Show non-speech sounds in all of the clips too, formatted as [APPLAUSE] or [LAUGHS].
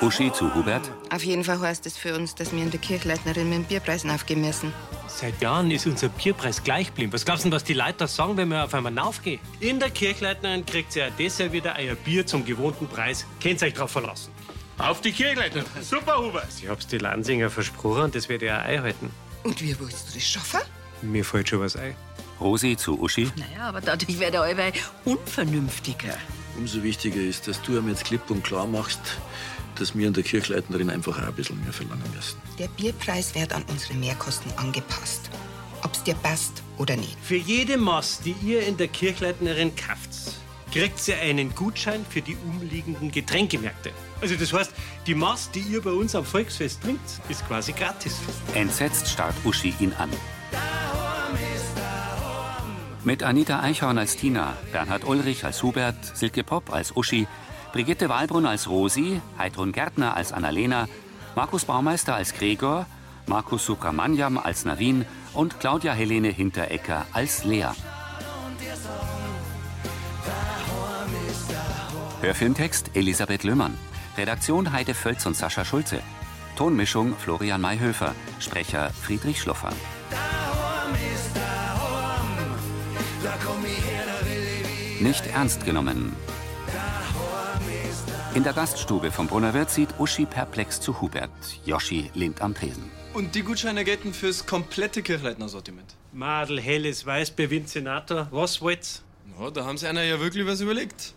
Uschi zu Hubert. Auf jeden Fall heißt es für uns, dass wir in der Kirchleitnerin mit dem Bierpreis aufgehen müssen. Seit Jahren ist unser Bierpreis gleich geblieben. Was glaubst du, was die Leute da sagen, wenn wir auf einmal raufgehen? In der Kirchleitnerin kriegt ihr ja deshalb wieder euer Bier zum gewohnten Preis. Könnt ihr euch drauf verlassen. Auf die Kirchleitnerin. Super, Hubert. Ich hab's die Lansinger versprochen und das werde ich auch einhalten. Und wie willst du das schaffen? Mir fällt schon was ein. Rosi zu Uschi. Naja, aber dadurch werde ich allweil unvernünftiger. Umso wichtiger ist, dass du ihm jetzt klipp und klar machst, dass wir an der Kirchleitnerin einfach auch ein bisschen mehr verlangen müssen. Der Bierpreis wird an unsere Mehrkosten angepasst. Ob's dir passt oder nicht. Für jede Maß, die ihr in der Kirchleitnerin kauft, kriegt ihr einen Gutschein für die umliegenden Getränkemärkte. Also das heißt, die Maß, die ihr bei uns am Volksfest trinkt, ist quasi gratis. Entsetzt starrt Uschi ihn an. Mit Anita Eichhorn als Tina, Bernhard Ulrich als Hubert, Silke Popp als Uschi, Brigitte Wahlbrunn als Rosi, Heidrun Gärtner als Annalena, Markus Baumeister als Gregor, Markus Subramaniam als Navin und Claudia Helene Hinterecker als Lea. Hörfilmtext Elisabeth Löhmann. Redaktion Heide Völz und Sascha Schulze. Tonmischung Florian Mayhöfer. Sprecher Friedrich Schloffer. Nicht ernst genommen. In der Gaststube vom Brunnerwirt sieht Uschi perplex zu Hubert. Joschi lehnt am Tresen. Und die Gutscheine gelten fürs komplette Kirchleitner-Sortiment. Madel, helles Weißbier, Vincenator, was wollt's? Ja, da haben sie einer ja wirklich was überlegt.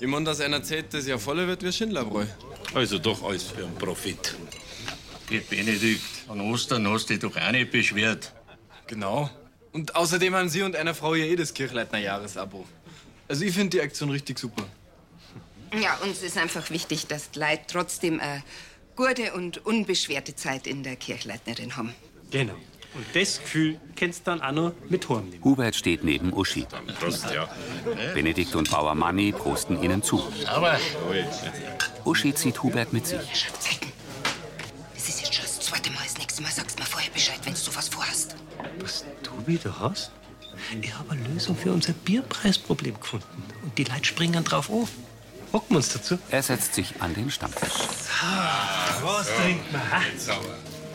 Ich meine, dass einer zählt, das ja voller wird wie Schindlerbräu. Also doch alles für einen Profit. Geh, Benedikt, an Ostern hast du dich doch auch nicht beschwert. Genau. Und außerdem haben Sie und eine Frau ja eh das Kirchleitner-Jahresabo. Also ich finde die Aktion richtig super. Ja, uns ist einfach wichtig, dass die Leute trotzdem eine gute und unbeschwerte Zeit in der Kirchleitnerin haben. Genau. Und das Gefühl kennst du dann auch noch mit heimnehmen. Hubert steht neben Uschi. Prost, ja. Benedikt und Bauer Manni prosten ihnen zu. Aber Uschi zieht Hubert mit sich. Das ist jetzt schon das zweite Mal. Das nächste Mal sagst du mir vorher Bescheid, wenn du was vorhast. Was du wieder hast? Ich habe eine Lösung für unser Bierpreisproblem gefunden. Und die Leute springen drauf an. Hocken wir uns dazu. Er setzt sich an den Stammtisch. Was trinkt man? ha?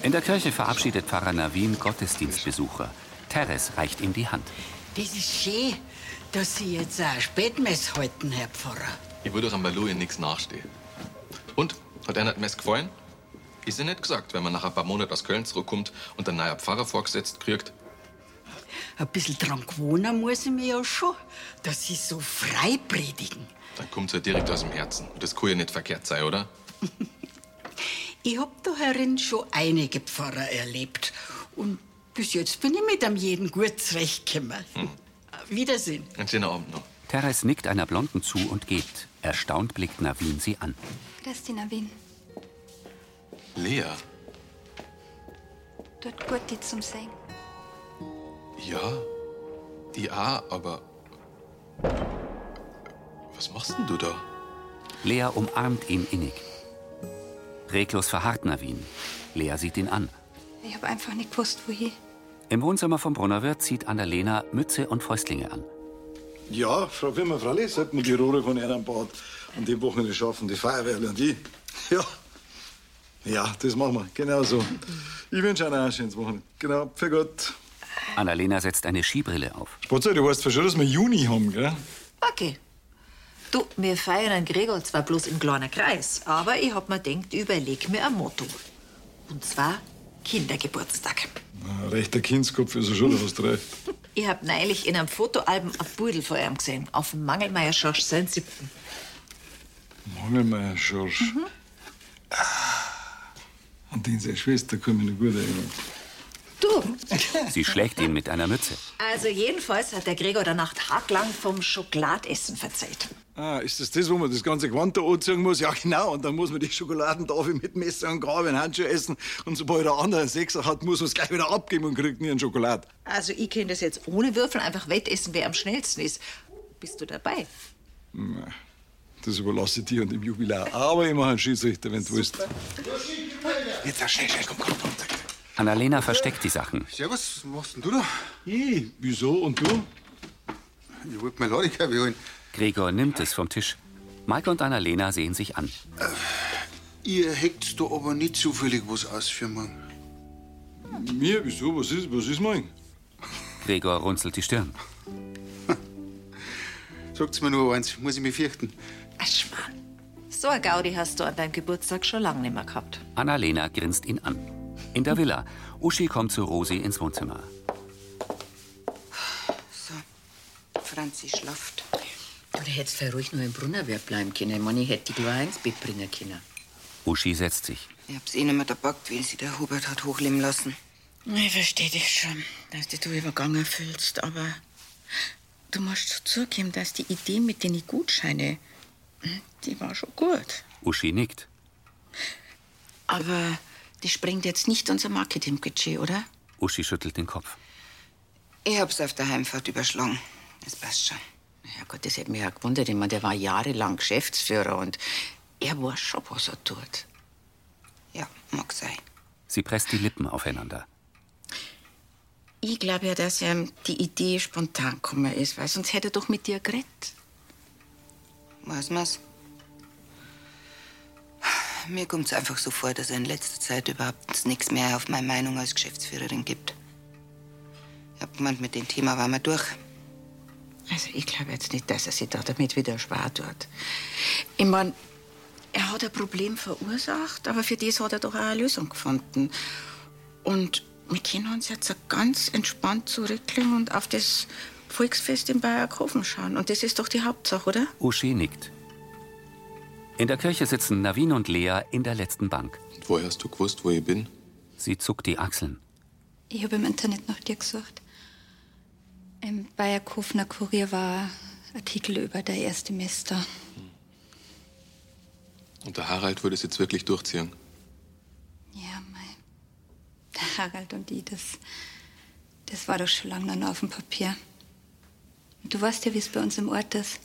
In der Kirche verabschiedet Pfarrer Navin Gottesdienstbesucher. Teres reicht ihm die Hand. Das ist schön, dass Sie jetzt auch Spätmess halten, Herr Pfarrer. Ich würde am Balu in nichts nachstehen. Und? Hat einer das Mess gefallen? Ist ja nicht gesagt, wenn man nach ein paar Monaten aus Köln zurückkommt und ein neuer Pfarrer vorgesetzt kriegt. Ein bisschen dran gewohnen muss ich mir ja schon, dass Sie so frei predigen. Dann kommt's ja direkt aus dem Herzen. Und das kann ja nicht verkehrt sein, oder? [LAUGHS] Ich hab da herin schon einige Pfarrer erlebt. Und bis jetzt bin ich mit am jeden gut zurechtgekommen. Wiedersehen. Einen schönen Abend noch. Teres nickt einer Blonden zu und geht. Erstaunt blickt Navin sie an. Christina Wien. Lea? Dort gut die zum Singen. Ja? Die auch, aber. Was machst denn du da? Lea umarmt ihn innig. Reglos verharrt Navin. Lea sieht ihn an. Ich habe einfach nicht gewusst, wohin. Im Wohnzimmer vom Brunnerwirt zieht Annalena Mütze und Fäustlinge an. Ja, Frau Wimmer, Fralli, sollten wir die Rohre von Ehrenbad an dem Wochenende schaffen, die Feuerwehrle und ich. Ja. Ja, das machen wir, genau so. Ich wünsche Ihnen auch ein schönes Wochenende. Genau, für Gott. Annalena setzt eine Skibrille auf. Spatzer, du weißt schon, dass wir Juni haben, gell? Okay. Du, wir feiern einen Gregor zwar bloß im kleinen Kreis, aber ich hab mir gedacht, ich überleg mir ein Motto. Und zwar Kindergeburtstag. Na, rechter Kindskopf ist er schon, du hast recht. [LAUGHS] Ich hab neulich in einem Fotoalbum ein Pudel von ihm gesehen, auf dem Mangelmeier Schorsch seinen siebten. Mangelmeier Schorsch. Ah, An den seine Schwester kann ich mich noch gut erinnern. Du, Sie schlägt ihn mit einer Mütze. also jedenfalls hat der Gregor danach tagelang vom Schokoladessen verzeiht. Ah, ist das das, wo man das ganze Gewand da anziehen muss? Ja, genau. Und dann muss man die Schokoladentafel mit Messer und Gabel in Handschuhe essen. Und sobald der andere einen Sechser hat, muss man es gleich wieder abgeben und kriegt nie einen Schokolad. Also ich kann das jetzt ohne Würfel einfach wettessen, wer am schnellsten ist. Bist du dabei? Na, Das überlasse ich dir und dem Jubilar. Aber ich mache einen Schiedsrichter, wenn du willst. Jetzt schnell, schnell, komm, komm, komm. Annalena versteckt die Sachen. Servus, was machst denn du da? Ich? Wieso? Und du? Ich wollte meine Ladekabel holen. Gregor nimmt es vom Tisch. Mike und Annalena sehen sich an. Ihr heckt da aber nicht zufällig was aus für morgen. Mir? Wieso? Was ist, was ist morgen? Gregor runzelt die Stirn. [LAUGHS] Sagt's mir nur eins, muss ich mich fürchten. So ein Gaudi hast du an deinem Geburtstag schon lange nicht mehr gehabt. Annalena grinst ihn an. In der Villa. Uschi kommt zu Rosi ins Wohnzimmer. Franzi schlaft. Du hättest voll ruhig nur im Brunnerwerk bleiben können. Ich meine, ich hätte die gleich ins Bett bringen können. Uschi setzt sich. Ich hab's eh nicht mehr gepackt, wie sie der Hubert hat hochleben lassen. Ich verstehe dich schon, dass du dich übergangen fühlst, aber du musst zugeben, dass die Idee mit den Gutscheine, hm, die war schon gut. Uschi nickt. Aber die sprengt jetzt nicht unser Marketingbudget, oder? Uschi schüttelt den Kopf. Ich hab's auf der Heimfahrt überschlagen. Das passt schon. Ja Gott, das hätte mich ja gewundert. Ich meine, der war jahrelang Geschäftsführer und er weiß schon, was er tut. Ja, mag sein. Sie presst die Lippen aufeinander. Ich glaube ja, dass ihm die Idee spontan gekommen ist, weil sonst hätte er doch mit dir geredet. Weiß man's? Mir kommt's einfach so vor, dass er in letzter Zeit überhaupt nichts mehr auf meine Meinung als Geschäftsführerin gibt. Ich hab gemeint, mit dem Thema waren wir durch. Also ich glaube jetzt nicht, dass er sich da damit wieder schwer tut. Ich meine, er hat ein Problem verursacht, aber für das hat er doch auch eine Lösung gefunden. Und wir können uns jetzt ganz entspannt zurücklegen und auf das Volksfest in Bayerkofen schauen. Und das ist doch die Hauptsache, oder? Uschi nickt. In der Kirche sitzen Navin und Lea in der letzten Bank. Woher hast du gewusst, wo ich bin? Sie zuckt die Achseln. Ich habe im Internet nach dir gesucht. Im Bayerkofener Kurier war ein Artikel über der erste Mester. Und der Harald würde es jetzt wirklich durchziehen. Ja, mein. Der Harald und ich, das, das war doch schon lange noch auf dem Papier. Und du weißt ja, wie es bei uns im Ort ist.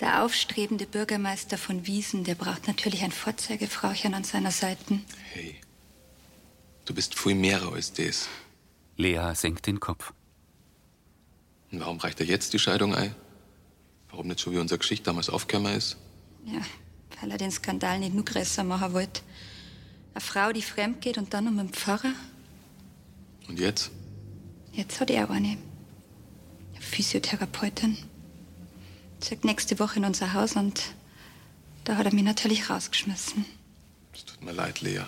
Der aufstrebende Bürgermeister von Wiesen, der braucht natürlich ein Vorzeigefrauchen an seiner Seite. Hey, du bist viel mehr als das. Lea senkt den Kopf. Und warum reicht er jetzt die Scheidung ein? Warum nicht schon wie unsere Geschichte damals aufgekommen ist? Ja, weil er den Skandal nicht nur größer machen wollte. Eine Frau, die fremd geht und dann mit dem Pfarrer. Und jetzt? Jetzt hat er eine. Eine Physiotherapeutin. Sagt nächste Woche in unser Haus und da hat er mich natürlich rausgeschmissen. Tut mir leid, Lea.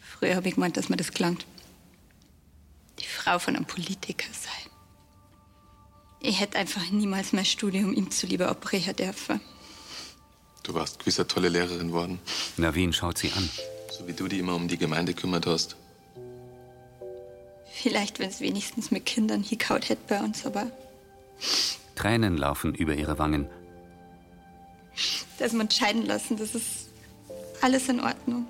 Früher habe ich gemeint, dass mir das klangt. Die Frau von einem Politiker sei. Ich hätte einfach niemals mein Studium ihm zuliebe abbrechen dürfen. Du warst gewiss eine tolle Lehrerin worden. Navin schaut sie an. So wie du dich immer um die Gemeinde kümmert hast. Vielleicht, wenn es wenigstens mit Kindern hingehaut hätte bei uns, aber Tränen laufen über ihre Wangen. dass wir uns scheiden lassen, das ist alles in Ordnung.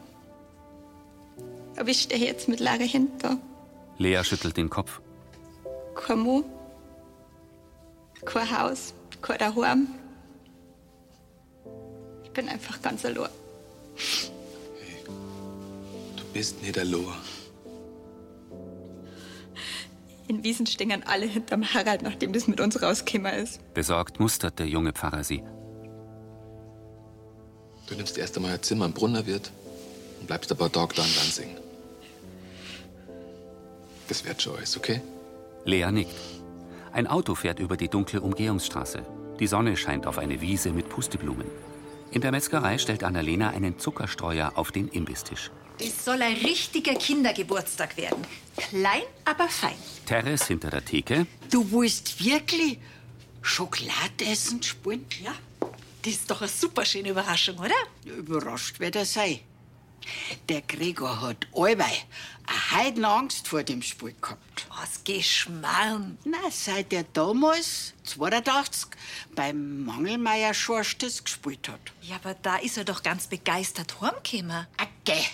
Aber ich stehe jetzt mit Lara hinter. Lea schüttelt den Kopf. Kein Mo, kein Haus, kein Daheim. Ich bin einfach ganz allein. Du bist nicht allein. In Wiesen stehen alle hinterm Harald, nachdem das mit uns rausgekommen ist. Besorgt mustert der junge Pfarrer sie. Du nimmst erst einmal ein Zimmer im Brunnerwirt und bleibst paar Tage da in Lansing. Das wird schon alles, okay? Lea nickt. Ein Auto fährt über die dunkle Umgehungsstraße. Die Sonne scheint auf eine Wiese mit Pusteblumen. In der Metzgerei stellt Annalena einen Zuckerstreuer auf den Imbistisch. Es soll ein richtiger Kindergeburtstag werden. Klein, aber fein. Teres hinter der Theke. Du willst wirklich Schokolade essen spielen? Ja. Das ist doch eine super schöne Überraschung, oder? Überrascht wird er sein. Der Gregor hat allweil eine Heidenangst vor dem Spiel gehabt. Was Geschmarrn. Na, seit er damals, 82, beim Mangelmeier Schorstes gespielt hat. Ja, aber da ist er doch ganz begeistert heimgekommen. Okay,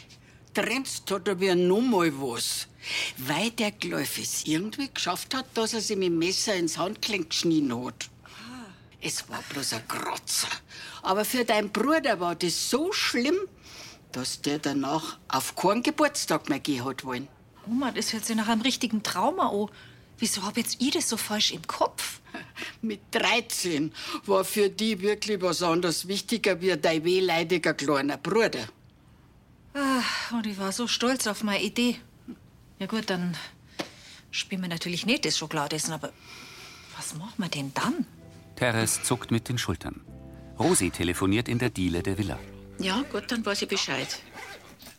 trennst hat er noch mal was. Weil der Gläuf es irgendwie geschafft hat, dass er sich mit dem Messer ins Handgelenk geschnitten hat. Es war bloß ein Kratzer. Aber für deinen Bruder war das so schlimm, dass der danach auf keinen Geburtstag mehr gehen hat wollen. Oma, das hört sich nach einem richtigen Trauma an. Wieso hab jetzt ich das so falsch im Kopf? [LAUGHS] Mit 13 war für die wirklich was anderes wichtiger wie dein wehleidiger kleiner Bruder. Ah, und ich war so stolz auf meine Idee. Ja gut, dann spielen wir natürlich nicht das Schokoladessen, aber was machen wir denn dann? Teres zuckt mit den Schultern. Rosi telefoniert in der Diele der Villa. Ja, gut, dann weiß ich Bescheid.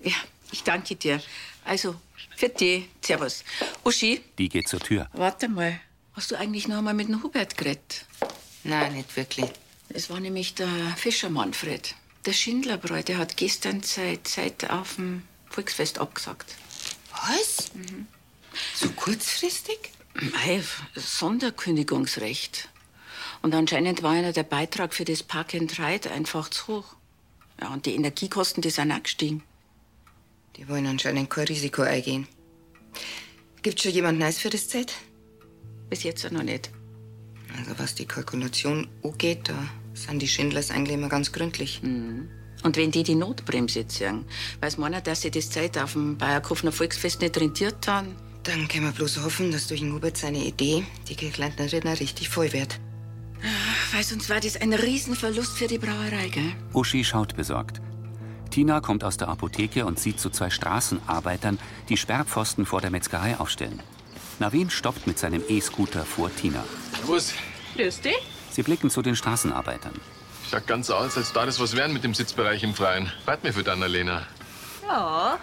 Ja, ich danke dir. Also, für dich. Servus. Uschi, Die geht zur Tür. warte mal. Hast du eigentlich noch einmal mit dem Hubert geredet? Nein, nicht wirklich. Es war nämlich der Fischer Manfred. Der Schindlerbräu, der hat gestern seine Zeit auf dem Volksfest abgesagt. Was? So kurzfristig? Mei, Sonderkündigungsrecht. Und anscheinend war einer der Beitrag für das Park and Ride einfach zu hoch. Ja, und die Energiekosten, die sind auch gestiegen. Die wollen anscheinend kein Risiko eingehen. Gibt schon jemand Neues für das Zeit? Bis jetzt noch nicht. Also was die Kalkulation angeht, da sind die Schindlers eigentlich immer ganz gründlich. Und wenn die die Notbremse ziehen, weiß man dass sie das Zeit auf dem Bayerkofener Volksfest nicht rentiert haben. Dann können wir bloß hoffen, dass durch den Hubert seine Idee die Kirchleitnerin auch richtig voll wird. Weil sonst war das ein Riesenverlust für die Brauerei, gell? Uschi schaut besorgt. Tina kommt aus der Apotheke und sieht zu zwei Straßenarbeitern, die Sperrpfosten vor der Metzgerei aufstellen. Navin stoppt mit seinem E-Scooter vor Tina. Was? Grüß dich. Sie blicken zu den Straßenarbeitern. Schaut ganz so aus, als da das was werden mit dem Sitzbereich im Freien. Freut mich für die Annalena. Ja,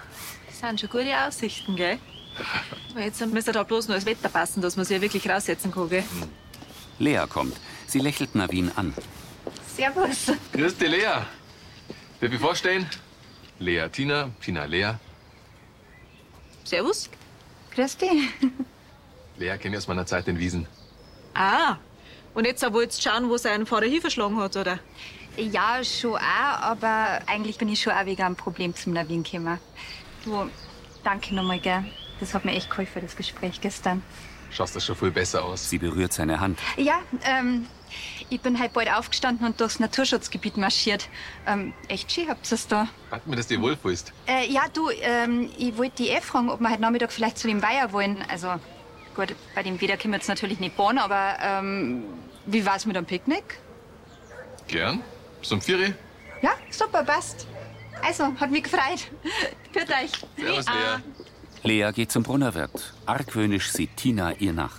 das sind schon gute Aussichten, gell? Aber [LAUGHS] jetzt müsste da bloß nur das Wetter passen, dass man sich ja wirklich raussetzen kann, gell? Lea kommt. Sie lächelt Navin an. Servus. Grüß dich, Lea. Darf ich vorstellen? Lea Tina, Tina Lea. Servus. Grüß dich. Lea kenne ich aus meiner Zeit in Wiesen. Ah, und jetzt wollt's schauen, wo sein Vater hier verschlagen hat, oder? Ja, schon auch, aber eigentlich bin ich schon auch wegen einem Problem zum Navin gekommen. Du, danke nochmal, gell? Das hat mir echt geholfen, das Gespräch gestern. Schaust das schon viel besser aus. Sie berührt seine Hand. Ja, ähm, ich bin halt bald aufgestanden und durchs Naturschutzgebiet marschiert. Ähm, echt schön habt ihr's da. Hat mir, dass du dir wohlfühlst. Äh, ja, du, ähm, ich wollte die eh fragen, ob wir heute Nachmittag vielleicht zu dem Weiher wollen. Also, gut, bei dem Wieder können wir jetzt natürlich nicht bauen, aber ähm, wie war's mit dem Picknick? Gern. Bis um vier. Ja, super, passt. Also, hat mich gefreut. [LAUGHS] Für euch. Servus, Ah. Lea. Lea geht zum Brunnerwirt. Argwöhnisch sieht Tina ihr nach.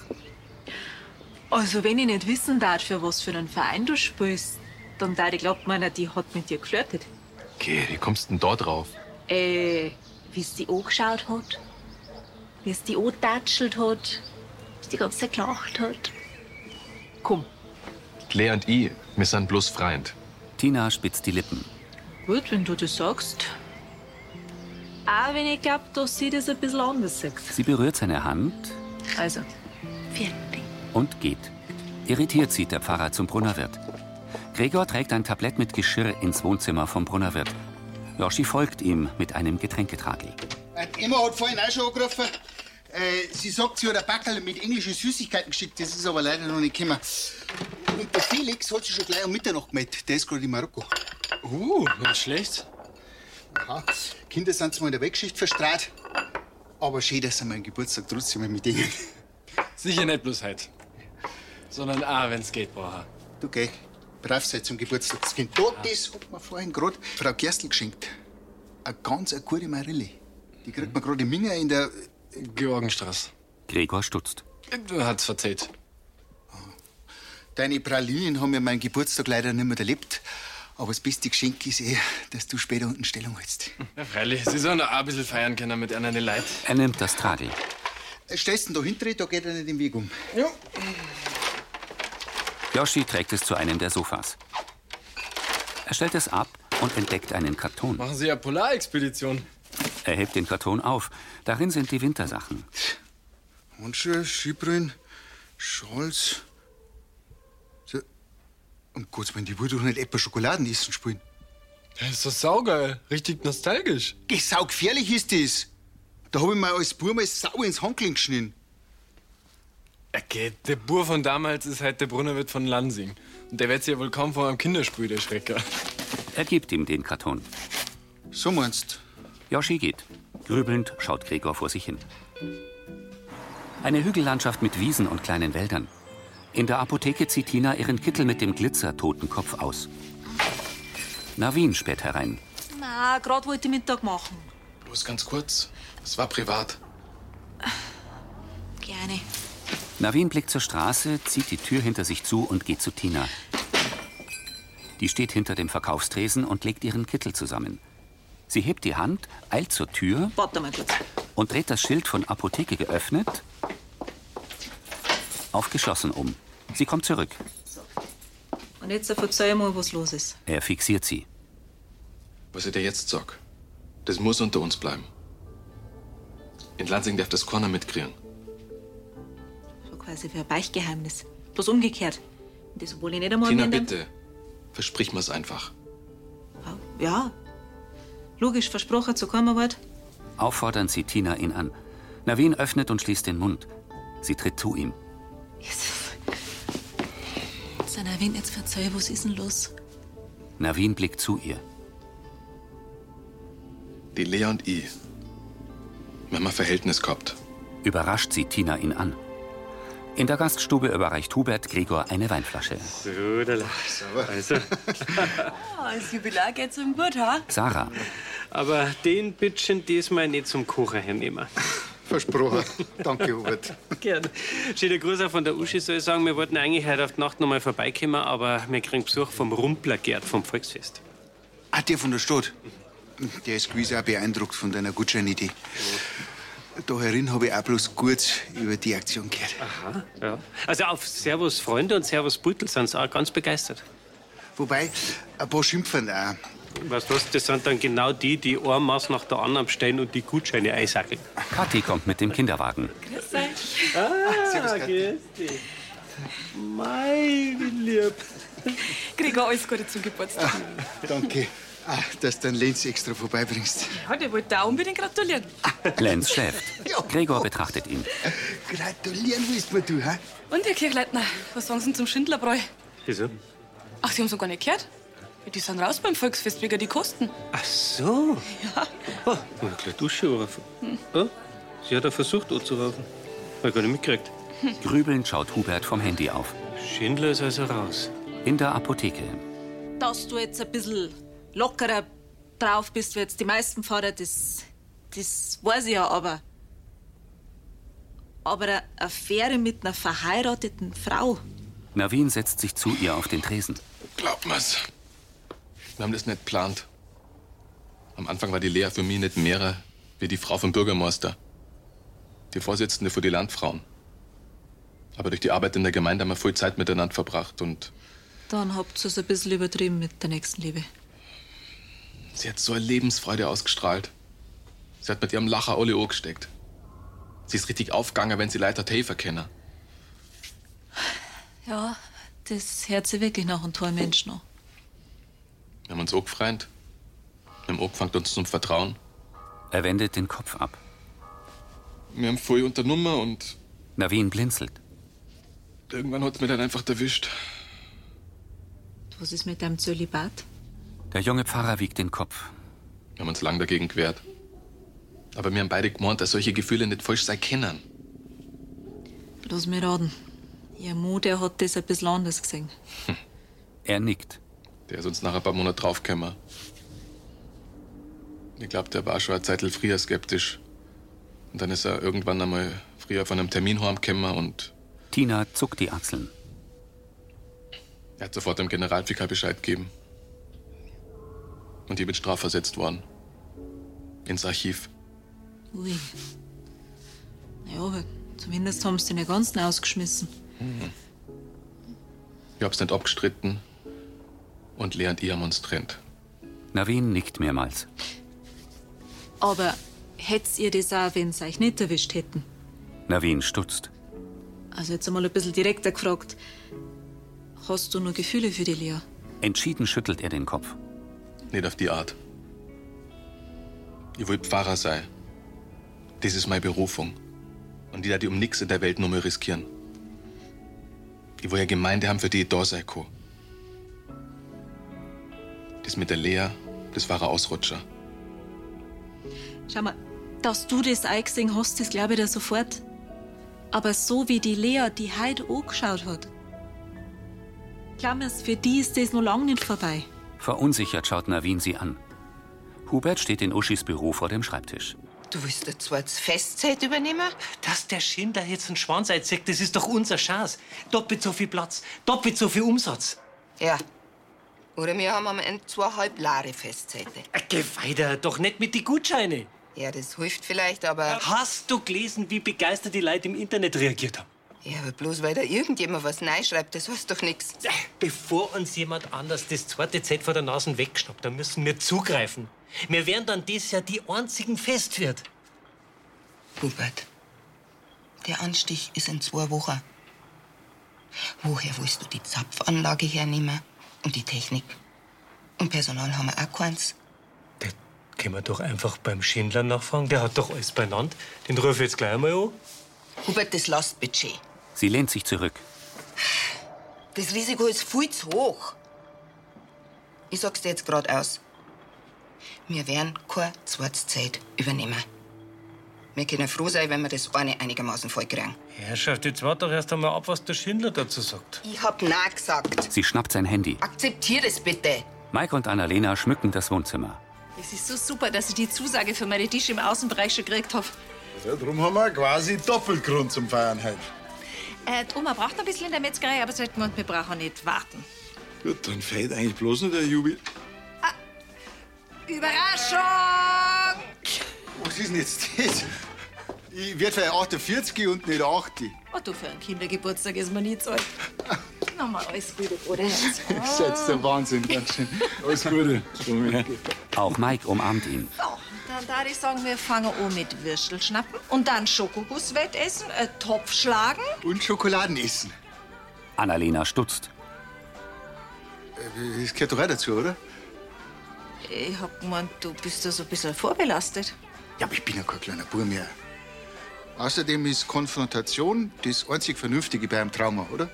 Also, wenn ich nicht wissen darf, für was für einen Verein du spielst, dann da ich glaubt meiner, die hat mit dir geflirtet. Okay, wie kommst du denn da drauf? Äh, wie es die angeschaut hat, wie es die antatschelt hat, wie sie die ganze Zeit gelacht hat. Komm, Lea und ich, wir sind bloß Freund. Tina spitzt die Lippen. gut, wenn du das sagst. Auch wenn ich glaube, dass sie das ein bisschen anders sagt. Sie berührt seine Hand Also, vielen und geht. Irritiert zieht der Pfarrer zum Brunnerwirt. Gregor trägt ein Tablett mit Geschirr ins Wohnzimmer vom Brunnerwirt. Joschi folgt ihm mit einem Getränketragel. Emma hat vorhin auch schon angerufen. Äh, sie sagt, sie hat ein Backerl mit englischen Süßigkeiten geschickt. Das ist aber leider noch nicht gekommen. Und der Felix hat sich schon gleich um Mitternacht gemeldet. Der ist gerade in Marokko. Uh, nicht schlecht. Aha. Kinder sind zwar in der Weltgeschichte verstrahlt, aber schön, dass sie meinen Geburtstag trotzdem mit denen. Sicher nicht bloß heute. Sondern auch, wenn's geht, brauchen. Du geh, brav sei zum Geburtstag. Das Kind da, das hat mir vorhin gerade Frau Gerstl geschenkt. Eine ganz eine gute Marille. Die kriegt man gerade in Minga in der. Georgenstraße. Gregor stutzt. Du hat's verzählt. Deine Pralinen haben mir meinen Geburtstag leider nicht mehr erlebt. Aber das beste Geschenk ist eh, dass du später unten Stellung hältst. Ja, freilich. Sie sollen auch ein bisschen feiern können mit anderen Leuten. Er nimmt das Tragel. Stellst ihn da hinter, da geht er nicht den Weg um. Ja. Joschi trägt es zu einem der Sofas. Er stellt es ab und entdeckt einen Karton. Machen Sie ja Polarexpedition. Er hebt den Karton auf. Darin sind die Wintersachen. Handschuhe, Skibrillen, Schals. So. Um Gottes Willen, die wollte doch nicht etwa Schokoladenessen spielen. Das ist doch saugeil. Richtig nostalgisch. Geh, saugefährlich ist das. Da hab ich mir als Bub mal sau ins Handgelenk geschnitten. Okay, der Bur von damals ist halt der Brunnerwirt von Lansing. Und der wird sich ja wohl kaum vor einem Kinderspiel, der Schrecker. Er gibt ihm den Karton. So meinst Joschi geht. Grübelnd schaut Gregor vor sich hin. Eine Hügellandschaft mit Wiesen und kleinen Wäldern. In der Apotheke zieht Tina ihren Kittel mit dem Glitzer-Totenkopf aus. Navin späht herein. Na, gerade wollte ich Mittag machen. Bloß ganz kurz. Es war privat. Gerne. Navin blickt zur Straße, zieht die Tür hinter sich zu und geht zu Tina. Die steht hinter dem Verkaufstresen und legt ihren Kittel zusammen. Sie hebt die Hand, eilt zur Tür Warte mal kurz. und dreht das Schild von Apotheke geöffnet auf geschlossen um. Sie kommt zurück. Und jetzt verzeih mal, was los ist. Er fixiert sie. Was ich dir jetzt sag, das muss unter uns bleiben. In Lansing darf das keiner mitkriegen. So quasi für ein Beichtgeheimnis. Bloß umgekehrt. Und das obwohl ich nicht einmal Tina, bitte. Versprich mir's einfach. Ja. Logisch, versprochen zu keinem Wort. Auffordernd sieht Tina ihn an. Navin öffnet und schließt den Mund. Sie tritt zu ihm. Seiner Wind, jetzt verzeih, was ist denn los? Navin blickt zu ihr. Die Lea und ich, wir haben ein Verhältnis gehabt. Überrascht sieht Tina ihn an. In der Gaststube überreicht Hubert Gregor eine Weinflasche. So, da Also. [LAUGHS] Ah, als Jubilar geht's ihm gut, ha? Sarah. Aber den Bütchen diesmal nicht zum Kochen hernehmen. [LAUGHS] Versprochen. Danke, Hubert. [LAUGHS] Gerne. Schöner Gruß auch von der Uschi, soll ich sagen. Wir wollten eigentlich heute auf die Nacht noch mal vorbeikommen, aber wir kriegen Besuch vom Rumpler Gerd vom Volksfest. Ah, der von der Stadt. Der ist gewiss auch beeindruckt von deiner Gutscheinidee. Da herin habe ich auch bloß gut über die Aktion gehört. Aha, ja. Also auf Servus Freunde und Servus Beutel sind sie auch ganz begeistert. Wobei, ein paar schimpfen auch. Weißt du was, das sind dann genau die, die ein Maß nach der anderen bestellen und die Gutscheine einsackeln. Kathi kommt mit dem Kinderwagen. Grüß euch. Ah, grüß dich. Mei, wie lieb. Gregor, alles Gute zum Geburtstag. Danke, ah, dass du den Lenz extra vorbeibringst. Ja, der wollte auch unbedingt gratulieren. Lenz schläft. Gregor betrachtet ihn. Gratulieren willst mir du, hä? Und Herr Kirchleitner, was sagen Sie denn zum Schindlerbräu? Wieso? Ach, Sie haben so gar nicht gehört? Ja, die sind raus beim Volksfest wegen die Kosten. Ach so. Ja. Oh, ich hab gleich Dusche anrufen. Oh, sie hat auch versucht anzurufen. Hab ich gar nicht mitgekriegt. Grübelnd schaut Hubert vom Handy auf. Schindler ist also raus. In der Apotheke. Dass du jetzt ein bisschen lockerer drauf bist, wie jetzt die meisten Pfarrer, das, das weiß ich ja, aber. Aber eine Affäre mit einer verheirateten Frau, Navin setzt sich zu ihr auf den Tresen. Glaub mir's. Wir haben das nicht geplant. Am Anfang war die Lea für mich nicht mehr wie die Frau vom Bürgermeister. Die Vorsitzende für die Landfrauen. Aber durch die Arbeit in der Gemeinde haben wir viel Zeit miteinander verbracht und dann habt ihr es ein bisschen übertrieben mit der Nächstenliebe. sie hat so eine Lebensfreude ausgestrahlt. Sie hat mit ihrem Lacher alle angesteckt. Sie ist richtig aufgegangen, wenn sie Leute hat helfen können. Ja, das hört sich wirklich nach einem tollen Menschen an. Wir haben uns angefreundet. Wir haben angefangen, uns zum Vertrauen. Er wendet den Kopf ab. Wir haben viel unternommen und Navin blinzelt. irgendwann hat es mir dann einfach erwischt. Was ist mit deinem Zölibat? Der junge Pfarrer wiegt den Kopf. Wir haben uns lang dagegen gewehrt. Aber wir haben beide gemeint, dass solche Gefühle nicht falsch sein können. Lass mich raten. Ihr Mo, der hat das ein bisschen anders gesehen. [LAUGHS] Er nickt. Der ist uns nach ein paar Monaten draufgekommen. Ich glaube, der war schon eine Zeit früher skeptisch. Und dann ist er irgendwann einmal früher von einem Termin heimgekommen und Tina zuckt die Achseln. er hat sofort dem Generalvikar Bescheid gegeben. Und ich bin strafversetzt worden. Ins Archiv. Ui. Naja, aber zumindest haben sie den nicht ganz ausgeschmissen. Ich hab's nicht abgestritten. Und Lea und ich haben uns trennt. Navin nickt mehrmals. Aber hättet ihr das auch, wenn sie euch nicht erwischt hätten? Navin stutzt. Also jetzt einmal ein bisschen direkter gefragt. Hast du nur Gefühle für die Lea? Entschieden schüttelt er den Kopf. Nicht auf die Art. Ich will Pfarrer sein. Das ist meine Berufung. Und ich werde die um nichts in der Welt nur mehr riskieren. Ich will ja Gemeinde haben, für die ich da sein kann. Das mit der Lea, das war ein Ausrutscher. Schau mal, dass du das eingesehen hast, das glaube ich dir sofort. Aber so wie die Lea die heute angeschaut hat, glaub mir's, für die ist das noch lang nicht vorbei. Verunsichert schaut Navin sie an. Hubert steht in Uschis Büro vor dem Schreibtisch. Du willst ein zweites Festzeit übernehmen? Dass der Schindler jetzt einen Schwanz einzieht, das ist doch unsere Chance. Doppelt so viel Platz, doppelt so viel Umsatz. Ja. Oder wir haben am Ende zweieinhalb Lare Festzeiten. Äh, Geh weiter, doch nicht mit den Gutscheine. Ja, das hilft vielleicht, aber. Hast du gelesen, wie begeistert die Leute im Internet reagiert haben? Ja, aber bloß weil da irgendjemand was schreibt, das heißt doch nichts. Bevor uns jemand anders das zweite Z vor der Nase wegschnappt, dann müssen wir zugreifen. Wir werden dann dieses Jahr die einzigen Festwirt. Hubert, der Anstich ist in zwei Wochen. Woher willst du die Zapfanlage hernehmen? Und die Technik? Und Personal haben wir auch keins. Können wir doch einfach beim Schindler nachfragen. Der hat doch alles beieinander. Den ruf ich jetzt gleich mal an. Hubert, das Lastbudget. Sie lehnt sich zurück. Das Risiko ist viel zu hoch. Ich sag's dir jetzt gerade aus. Wir werden keine Zeit übernehmen. Wir können froh sein, wenn wir das eine einigermaßen vollkriegen. Herrschaft, jetzt warte doch erst einmal ab, was der Schindler dazu sagt. Ich hab Nein gesagt. Sie schnappt sein Handy. Akzeptier das bitte. Mike und Annalena schmücken das Wohnzimmer. Es ist so super, dass ich die Zusage für meine Tische im Außenbereich schon gekriegt habe. Ja, darum haben wir quasi Doppelgrund zum Feiern heute. Äh, die Oma braucht ein bisschen in der Metzgerei, aber sollten wir, wir brauchen nicht warten. Gut, dann fehlt eigentlich bloß noch der Jubil. Überraschung! Was ist denn jetzt das? Ich werde für 48 und nicht 80. Oh, du, für einen Kindergeburtstag ist man nie zu alt. [LAUGHS] Nochmal alles Gute, oder? Herz? Das ist jetzt der Wahnsinn. Dankeschön. Alles Gute. Auch Mike umarmt ihn. So, dann darf ich sagen, wir fangen an mit Würstel schnappen und dann Schokogusswettessen, äh, Topf schlagen. Und Schokoladen essen. Annalena stutzt. Äh, Das gehört doch auch dazu, oder? Ich hab gemeint, du bist da so ein bisschen vorbelastet. Ja, aber ich bin ja kein kleiner Bub mehr. Außerdem ist Konfrontation das einzig Vernünftige bei einem Trauma, oder?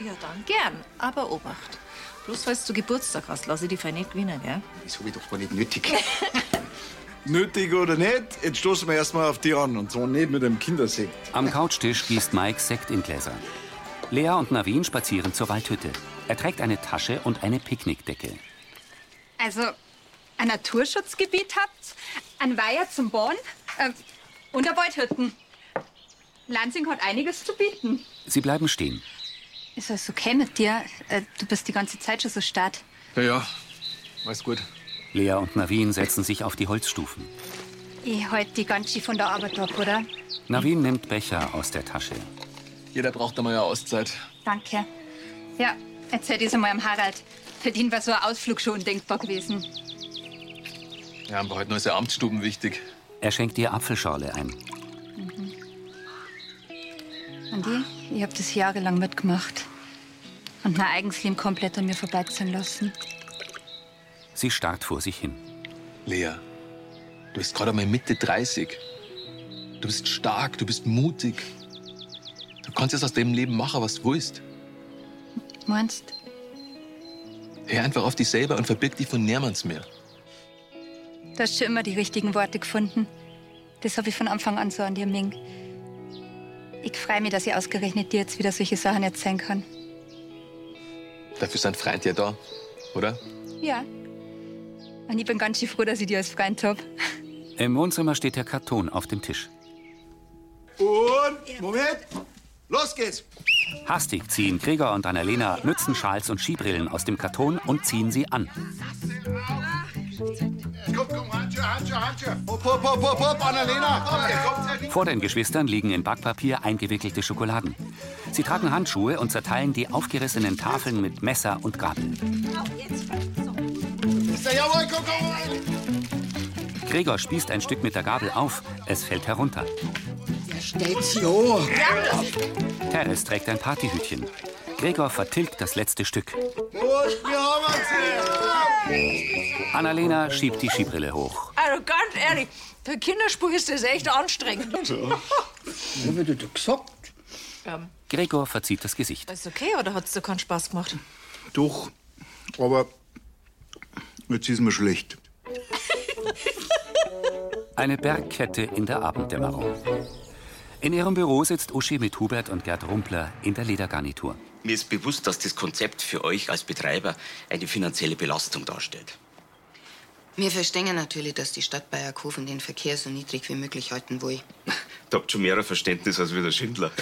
Ja, dann gern. Aber Obacht. Bloß weil du Geburtstag hast, lass ich die fein nicht gewinnen, gell? Das hab ich doch gar nicht nötig. [LAUGHS] Nötig oder nicht, jetzt stoßen wir erstmal auf die an. Und zwar nicht mit dem Kindersekt. Am Couchtisch gießt Mike Sekt in Gläser. Lea und Navin spazieren zur Waldhütte. Er trägt eine Tasche und eine Picknickdecke. Also, ein Naturschutzgebiet habt, ein Weiher zum Bauen äh, und ein Waldhütten. Lansing hat einiges zu bieten. Sie bleiben stehen. Ist alles okay mit dir? Äh, du bist die ganze Zeit schon so stark. Ja, ja. Alles gut. Lea und Navin setzen sich auf die Holzstufen. Ich halt die ganz schön von der Arbeit ab, oder? Navin nimmt Becher aus der Tasche. Jeder braucht einmal eine Auszeit. Danke. Ja, erzähl das einmal am Harald. Für den war so ein Ausflug schon undenkbar gewesen. Ja, aber heute noch ist ja Amtsstuben wichtig. Er schenkt ihr Apfelschorle ein. Andi, ich hab das jahrelang mitgemacht. Und mein eigenes Leben komplett an mir vorbeiziehen lassen. Sie starrt vor sich hin. Lea, du bist gerade mal Mitte 30. Du bist stark, du bist mutig. Du kannst jetzt aus dem Leben machen, was du willst. Meinst? Hör einfach auf dich selber und verbirg dich von niemandem mehr. Du hast schon immer die richtigen Worte gefunden. Das habe ich von Anfang an so an dir, Ming. Ich freue mich, dass ich ausgerechnet dir jetzt wieder solche Sachen erzählen kann. Dafür ist ein Freund ja da, oder? Ja. Und ich bin ganz schön froh, dass ich dir als Freund habe. Im Wohnzimmer steht der Karton auf dem Tisch. Und, Moment, los geht's. Hastig ziehen Gregor und Annalena Mützenschals und Skibrillen aus dem Karton und ziehen sie an. Komm, komm, Handschuhe, Handschuhe, Handschuhe. Hopp, hopp, hopp, hopp, hopp, Annalena. Komm, ihr kommt ja nicht. Vor den Geschwistern liegen in Backpapier eingewickelte Schokoladen. Sie tragen Handschuhe und zerteilen die aufgerissenen Tafeln mit Messer und Gabel. Gregor spießt ein Stück mit der Gabel auf. Es fällt herunter. Ja, stellt sie hoch. Teres trägt ein Partyhütchen. Gregor vertilgt das letzte Stück. Und wir haben uns Annalena schiebt die Skibrille hoch. Also ganz ehrlich, für Kinderspur ist das echt anstrengend. Ja, [LAUGHS] wie du gesagt. Ähm, Gregor verzieht das Gesicht. ist okay oder hat's dir keinen Spaß gemacht? Doch, aber jetzt ist mir schlecht. Eine Bergkette in der Abenddämmerung. In ihrem Büro sitzt Uschi mit Hubert und Gerd Rumpler in der Ledergarnitur. Mir ist bewusst, dass das Konzept für euch als Betreiber eine finanzielle Belastung darstellt. Wir verstehen natürlich, dass die Stadt Bayerkofen den Verkehr so niedrig wie möglich halten will. Da habt schon mehr Verständnis als wie der Schindler. [LAUGHS]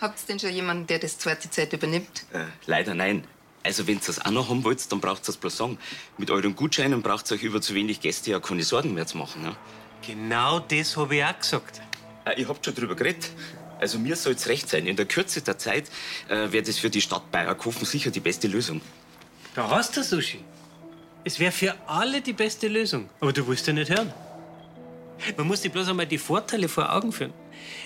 Habt ihr denn schon jemanden, der das zweite Zeit übernimmt? Äh, leider nein. Also, wenn ihr das auch noch haben wollt, dann braucht ihr es bloß sagen. Mit euren Gutscheinen braucht ihr euch über zu wenig Gäste ja keine Sorgen mehr zu machen. Ja? Genau das habe ich auch gesagt. Äh, ihr habt schon drüber geredet. Also, mir soll es recht sein. In der Kürze der Zeit äh, wäre das für die Stadt Bayerkofen sicher die beste Lösung. Da hast du Sushi. Es wäre für alle die beste Lösung. Aber du willst ja nicht hören. Man muss sich bloß einmal die Vorteile vor Augen führen.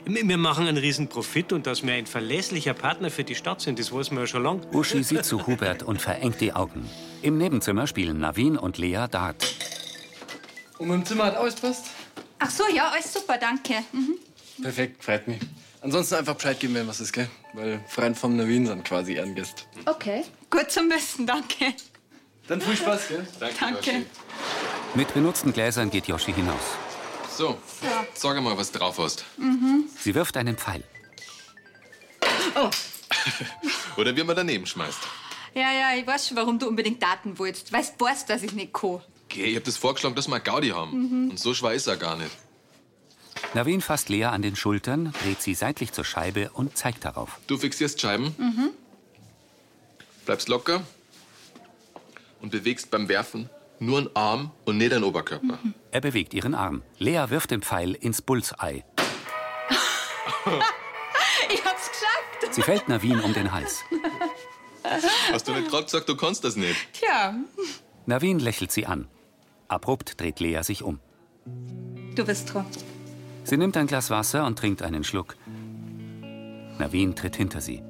Wir machen einen riesen Profit und dass wir ein verlässlicher Partner für die Stadt sind, das wissen wir ja schon lange. Uschi sieht zu Hubert und verengt die Augen. Im Nebenzimmer spielen Navin und Lea Dart. Und im Zimmer hat alles passt? Ach so, ja, alles super, danke. Mhm. Perfekt, freut mich. Ansonsten einfach Bescheid geben, wenn was ist, gell? Weil Freund vom Navin sind quasi Ehrengäste. Okay. Gut zum Wissen, danke. Dann viel Spaß, gell? Danke. Mit benutzten Gläsern geht Yoshi hinaus. So, sag mal, was du drauf hast. Mhm. Sie wirft einen Pfeil. Oh. [LAUGHS] Oder wie man daneben schmeißt. Ja, ja, ich weiß schon, warum du unbedingt Daten willst. Weißt du, weißt, dass ich nicht kann. Okay, ich hab das vorgeschlagen, dass wir Gaudi haben. Mhm. Und so schwer ist er gar nicht. Navin fasst Lea an den Schultern, dreht sie seitlich zur Scheibe und zeigt darauf. Du fixierst Scheiben, Mhm. bleibst locker und bewegst beim Werfen nur einen Arm und nicht den Oberkörper. Er bewegt ihren Arm. Lea wirft den Pfeil ins Bullseye. [LAUGHS] ich hab's geschafft. Sie fällt Navin um den Hals. Hast du nicht gerade gesagt, du kannst das nicht? Tja, Navin lächelt sie an. Abrupt dreht Lea sich um. du bist dran. Sie nimmt ein Glas Wasser und trinkt einen Schluck. Navin tritt hinter sie.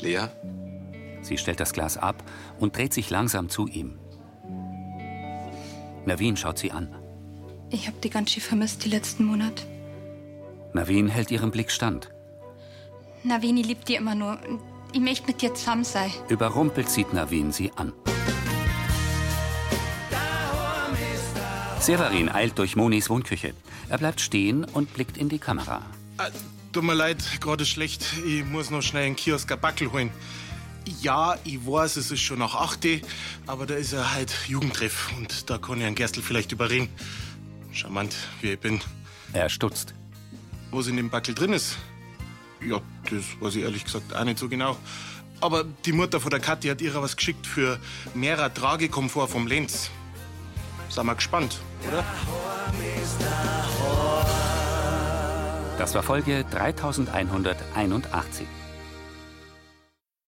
Lea? Sie stellt das Glas ab und dreht sich langsam zu ihm. Navin schaut sie an. Ich hab die ganz schön vermisst die letzten Monate. Navin hält ihrem Blick stand. Navin, ich lieb dich immer nur. Ich möchte mit dir zusammen sein. Überrumpelt sieht Navin sie an. Severin eilt durch Monis Wohnküche. Er bleibt stehen und blickt in die Kamera. Tut mir leid, gerade schlecht. Ich muss noch schnell einen Kiosk ein Backel holen. Ja, ich weiß, es ist schon nach 8, aber da ist ja halt Jugendtreff und da kann ich einen Gerstl vielleicht überreden. Charmant, wie ich bin. Er stutzt. Was in dem Backel drin ist? Ja, das weiß ich ehrlich gesagt auch nicht so genau. Aber die Mutter von der Kathi hat ihr was geschickt für mehrer Tragekomfort vom Lenz. Sind wir gespannt, oder? Das war Folge 3181.